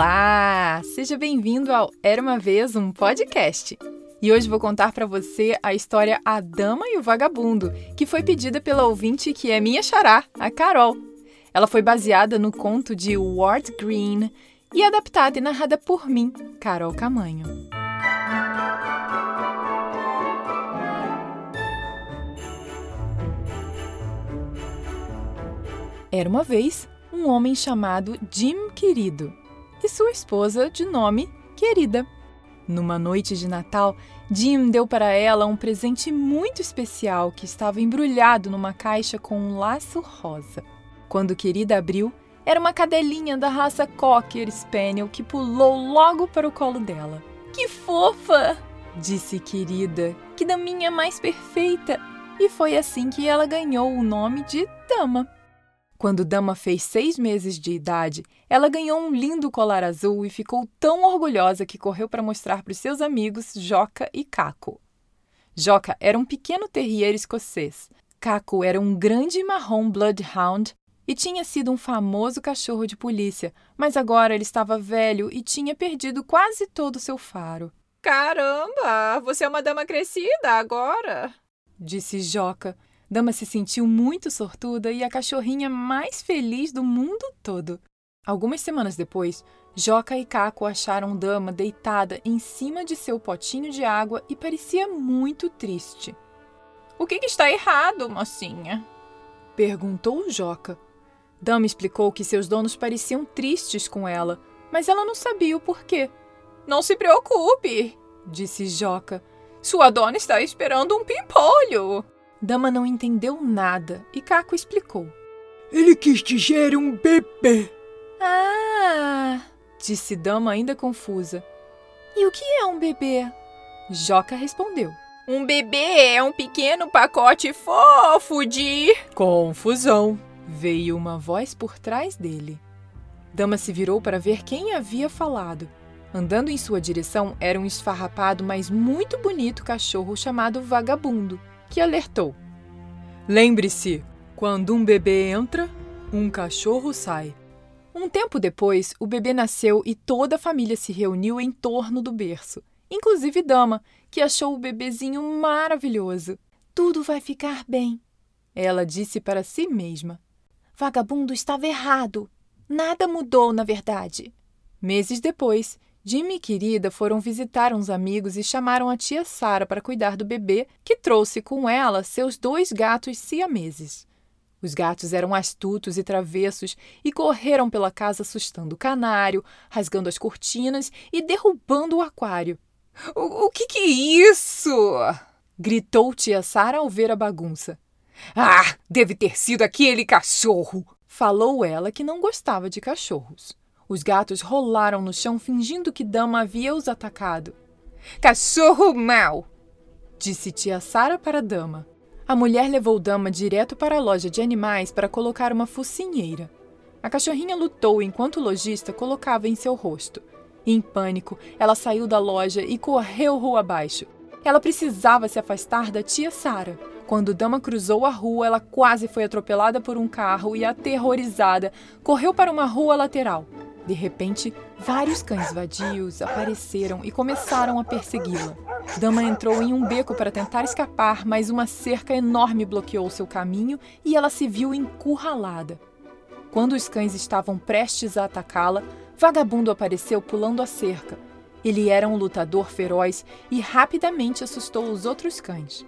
Olá! Seja bem-vindo ao Era uma Vez um Podcast. E hoje vou contar para você a história A Dama e o Vagabundo, que foi pedida pela ouvinte que é minha xará, a Carol. Ela foi baseada no conto de Ward Green e adaptada e narrada por mim, Carol Camanho. Era uma vez um homem chamado Jim Querido e sua esposa de nome Querida. Numa noite de Natal, Jim deu para ela um presente muito especial que estava embrulhado numa caixa com um laço rosa. Quando Querida abriu, era uma cadelinha da raça Cocker Spaniel que pulou logo para o colo dela. Que fofa! disse Querida, que daminha mais perfeita! E foi assim que ela ganhou o nome de Dama. Quando Dama fez seis meses de idade, ela ganhou um lindo colar azul e ficou tão orgulhosa que correu para mostrar para os seus amigos Joca e Caco. Joca era um pequeno terrier escocês. Caco era um grande marrom bloodhound e tinha sido um famoso cachorro de polícia, mas agora ele estava velho e tinha perdido quase todo o seu faro. Caramba, você é uma dama crescida agora, disse Joca Dama se sentiu muito sortuda e a cachorrinha mais feliz do mundo todo. Algumas semanas depois, Joca e Caco acharam Dama deitada em cima de seu potinho de água e parecia muito triste. O que, que está errado, mocinha? perguntou Joca. Dama explicou que seus donos pareciam tristes com ela, mas ela não sabia o porquê. Não se preocupe, disse Joca. Sua dona está esperando um pimpolho. Dama não entendeu nada e Caco explicou. Ele quis dizer um bebê. Ah! disse Dama ainda confusa. E o que é um bebê? Joca respondeu. Um bebê é um pequeno pacote fofo de. Confusão! Veio uma voz por trás dele. Dama se virou para ver quem havia falado. Andando em sua direção era um esfarrapado, mas muito bonito cachorro chamado Vagabundo que alertou: Lembre-se, quando um bebê entra, um cachorro sai. Um tempo depois, o bebê nasceu e toda a família se reuniu em torno do berço, inclusive Dama, que achou o bebezinho maravilhoso. Tudo vai ficar bem, ela disse para si mesma. Vagabundo estava errado. Nada mudou, na verdade. Meses depois, Jimmy e Querida foram visitar uns amigos e chamaram a tia Sara para cuidar do bebê, que trouxe com ela seus dois gatos siameses. Os gatos eram astutos e travessos e correram pela casa assustando o canário, rasgando as cortinas e derrubando o aquário. O, o que, que é isso? gritou tia Sara ao ver a bagunça. Ah, deve ter sido aquele cachorro! falou ela que não gostava de cachorros. Os gatos rolaram no chão fingindo que Dama havia os atacado. Cachorro mau! disse tia Sara para Dama. A mulher levou Dama direto para a loja de animais para colocar uma focinheira. A cachorrinha lutou enquanto o lojista colocava em seu rosto. Em pânico, ela saiu da loja e correu rua abaixo. Ela precisava se afastar da tia Sara. Quando Dama cruzou a rua, ela quase foi atropelada por um carro e, aterrorizada, correu para uma rua lateral. De repente, vários cães vadios apareceram e começaram a persegui-la. Dama entrou em um beco para tentar escapar, mas uma cerca enorme bloqueou seu caminho e ela se viu encurralada. Quando os cães estavam prestes a atacá-la, Vagabundo apareceu pulando a cerca. Ele era um lutador feroz e rapidamente assustou os outros cães.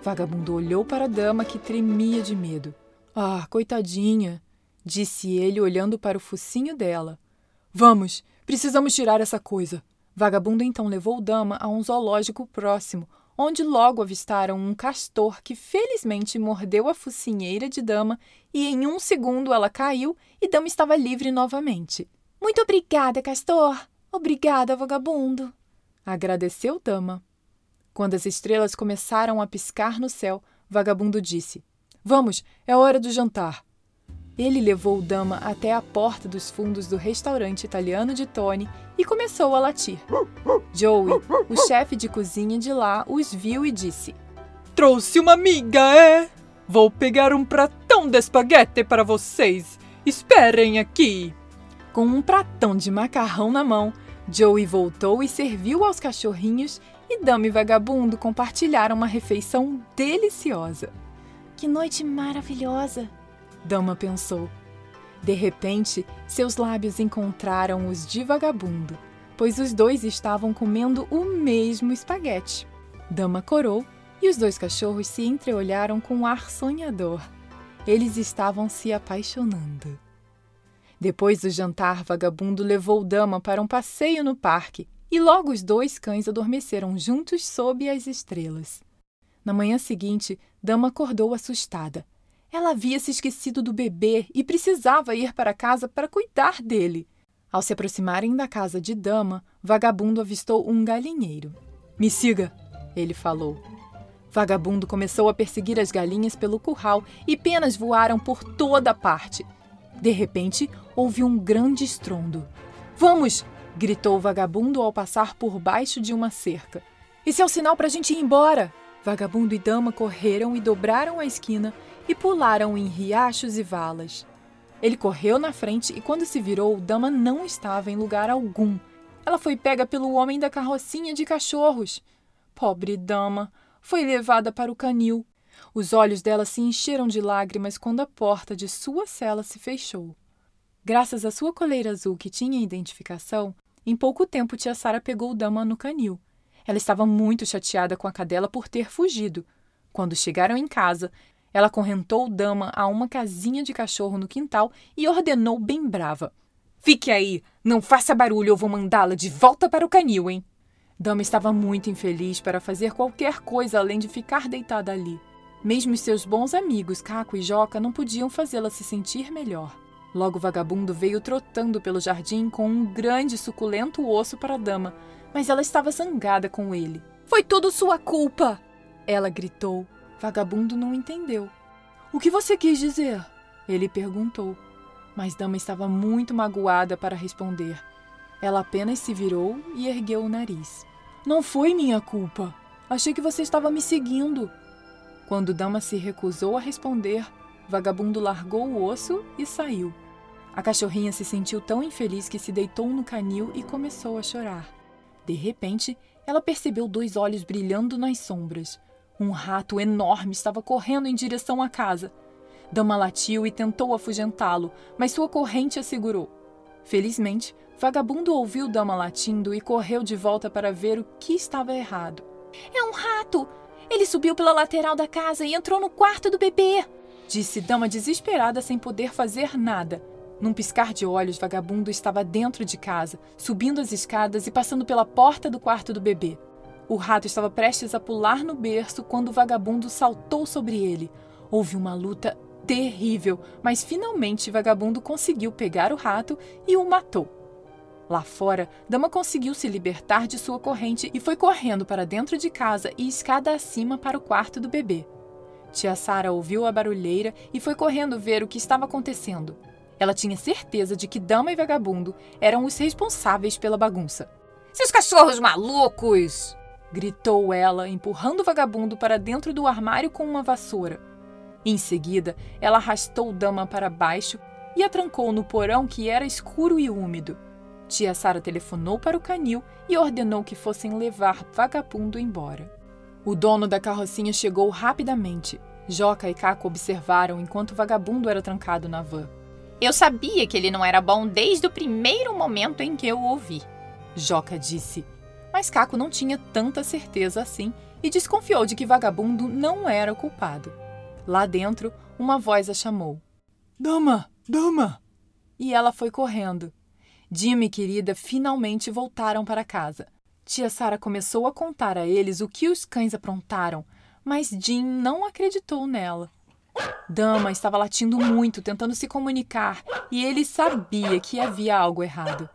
Vagabundo olhou para a dama que tremia de medo. Ah, coitadinha, disse ele olhando para o focinho dela. Vamos, precisamos tirar essa coisa. Vagabundo então levou Dama a um zoológico próximo, onde logo avistaram um castor que felizmente mordeu a focinheira de Dama e em um segundo ela caiu e Dama estava livre novamente. Muito obrigada, castor! Obrigada, vagabundo! Agradeceu Dama. Quando as estrelas começaram a piscar no céu, Vagabundo disse: Vamos, é hora do jantar. Ele levou Dama até a porta dos fundos do restaurante italiano de Tony e começou a latir. Joey, o chefe de cozinha de lá, os viu e disse: Trouxe uma amiga, é? Vou pegar um pratão de espaguete para vocês. Esperem aqui. Com um pratão de macarrão na mão, Joey voltou e serviu aos cachorrinhos e Dama e Vagabundo compartilharam uma refeição deliciosa. Que noite maravilhosa! Dama pensou. De repente, seus lábios encontraram os de Vagabundo, pois os dois estavam comendo o mesmo espaguete. Dama corou e os dois cachorros se entreolharam com um ar sonhador. Eles estavam se apaixonando. Depois do jantar, Vagabundo levou Dama para um passeio no parque e logo os dois cães adormeceram juntos sob as estrelas. Na manhã seguinte, Dama acordou assustada. Ela havia se esquecido do bebê e precisava ir para casa para cuidar dele. Ao se aproximarem da casa de Dama, Vagabundo avistou um galinheiro. Me siga, ele falou. Vagabundo começou a perseguir as galinhas pelo curral e penas voaram por toda parte. De repente, houve um grande estrondo. Vamos! gritou o vagabundo ao passar por baixo de uma cerca. Esse é o sinal para a gente ir embora! Vagabundo e dama correram e dobraram a esquina e pularam em riachos e valas. Ele correu na frente e, quando se virou, Dama não estava em lugar algum. Ela foi pega pelo homem da carrocinha de cachorros. Pobre Dama! Foi levada para o canil. Os olhos dela se encheram de lágrimas quando a porta de sua cela se fechou. Graças à sua coleira azul que tinha identificação, em pouco tempo, tia Sara pegou Dama no canil. Ela estava muito chateada com a cadela por ter fugido. Quando chegaram em casa, ela correntou Dama a uma casinha de cachorro no quintal e ordenou bem brava: Fique aí! Não faça barulho ou vou mandá-la de volta para o canil, hein? Dama estava muito infeliz para fazer qualquer coisa além de ficar deitada ali. Mesmo seus bons amigos, Caco e Joca, não podiam fazê-la se sentir melhor. Logo, o vagabundo veio trotando pelo jardim com um grande suculento osso para a dama, mas ela estava zangada com ele. Foi tudo sua culpa! Ela gritou. Vagabundo não entendeu. O que você quis dizer? Ele perguntou. Mas Dama estava muito magoada para responder. Ela apenas se virou e ergueu o nariz. Não foi minha culpa. Achei que você estava me seguindo. Quando Dama se recusou a responder, Vagabundo largou o osso e saiu. A cachorrinha se sentiu tão infeliz que se deitou no canil e começou a chorar. De repente, ela percebeu dois olhos brilhando nas sombras. Um rato enorme estava correndo em direção à casa. Dama latiu e tentou afugentá-lo, mas sua corrente a segurou. Felizmente, Vagabundo ouviu Dama latindo e correu de volta para ver o que estava errado. É um rato! Ele subiu pela lateral da casa e entrou no quarto do bebê! Disse Dama desesperada sem poder fazer nada. Num piscar de olhos, vagabundo estava dentro de casa, subindo as escadas e passando pela porta do quarto do bebê. O rato estava prestes a pular no berço quando o vagabundo saltou sobre ele. Houve uma luta terrível, mas finalmente vagabundo conseguiu pegar o rato e o matou. Lá fora, Dama conseguiu se libertar de sua corrente e foi correndo para dentro de casa e escada acima para o quarto do bebê. Tia Sara ouviu a barulheira e foi correndo ver o que estava acontecendo. Ela tinha certeza de que Dama e Vagabundo eram os responsáveis pela bagunça. Seus cachorros malucos! Gritou ela, empurrando o vagabundo para dentro do armário com uma vassoura. Em seguida, ela arrastou Dama para baixo e a trancou no porão que era escuro e úmido. Tia Sara telefonou para o canil e ordenou que fossem levar Vagabundo embora. O dono da carrocinha chegou rapidamente. Joca e Caco observaram enquanto o vagabundo era trancado na van. Eu sabia que ele não era bom desde o primeiro momento em que eu o ouvi. Joca disse. Mas Caco não tinha tanta certeza assim e desconfiou de que Vagabundo não era o culpado. Lá dentro, uma voz a chamou. Dama, dama! E ela foi correndo. Jim e querida finalmente voltaram para casa. Tia Sara começou a contar a eles o que os cães aprontaram, mas Jim não acreditou nela. Dama estava latindo muito, tentando se comunicar, e ele sabia que havia algo errado.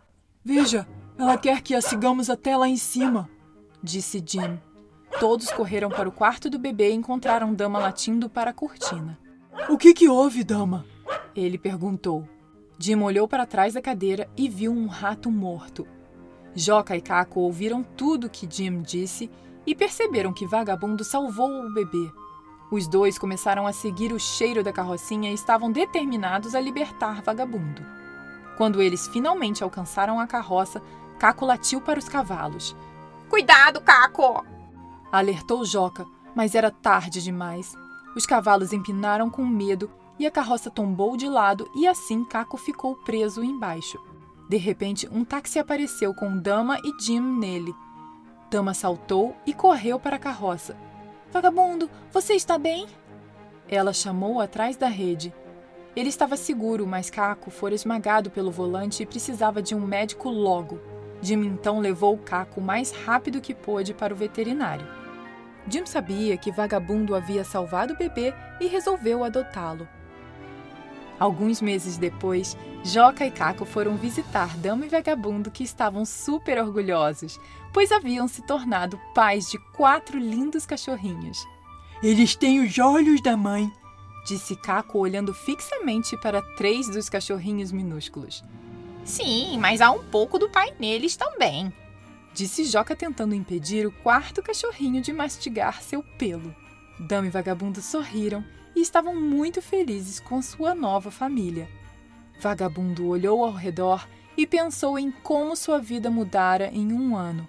Veja, ela quer que a sigamos até lá em cima, disse Jim. Todos correram para o quarto do bebê e encontraram Dama latindo para a cortina. O que, que houve, Dama? Ele perguntou. Jim olhou para trás da cadeira e viu um rato morto. Joca e Caco ouviram tudo que Jim disse e perceberam que Vagabundo salvou o bebê. Os dois começaram a seguir o cheiro da carrocinha e estavam determinados a libertar Vagabundo. Quando eles finalmente alcançaram a carroça, Caco latiu para os cavalos. Cuidado, Caco! Alertou Joca, mas era tarde demais. Os cavalos empinaram com medo e a carroça tombou de lado e assim Caco ficou preso embaixo. De repente, um táxi apareceu com Dama e Jim nele. Dama saltou e correu para a carroça. Vagabundo, você está bem? Ela chamou atrás da rede. Ele estava seguro, mas Caco fora esmagado pelo volante e precisava de um médico logo. Jim então levou Caco o mais rápido que pôde para o veterinário. Jim sabia que Vagabundo havia salvado o bebê e resolveu adotá-lo. Alguns meses depois, Joca e Caco foram visitar Dama e Vagabundo que estavam super orgulhosos, pois haviam se tornado pais de quatro lindos cachorrinhos. Eles têm os olhos da mãe, disse Caco olhando fixamente para três dos cachorrinhos minúsculos. Sim, mas há um pouco do pai neles também, disse Joca tentando impedir o quarto cachorrinho de mastigar seu pelo. Dama e Vagabundo sorriram e estavam muito felizes com sua nova família. Vagabundo olhou ao redor e pensou em como sua vida mudara em um ano.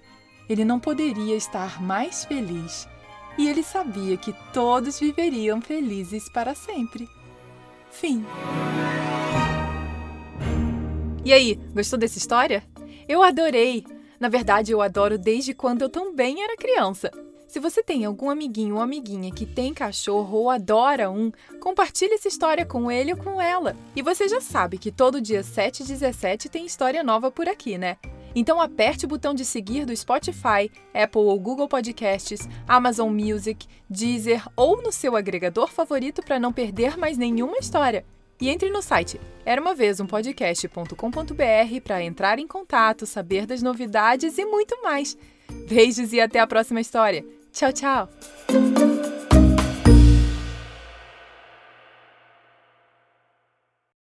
Ele não poderia estar mais feliz. E ele sabia que todos viveriam felizes para sempre. Fim. E aí, gostou dessa história? Eu adorei! Na verdade, eu adoro desde quando eu também era criança. Se você tem algum amiguinho ou amiguinha que tem cachorro ou adora um, compartilhe essa história com ele ou com ela. E você já sabe que todo dia 7 e 17 tem história nova por aqui, né? Então aperte o botão de seguir do Spotify, Apple ou Google Podcasts, Amazon Music, Deezer ou no seu agregador favorito para não perder mais nenhuma história. E entre no site era uma vez um podcast.com.br para entrar em contato, saber das novidades e muito mais. Beijos e até a próxima história. Tchau, tchau!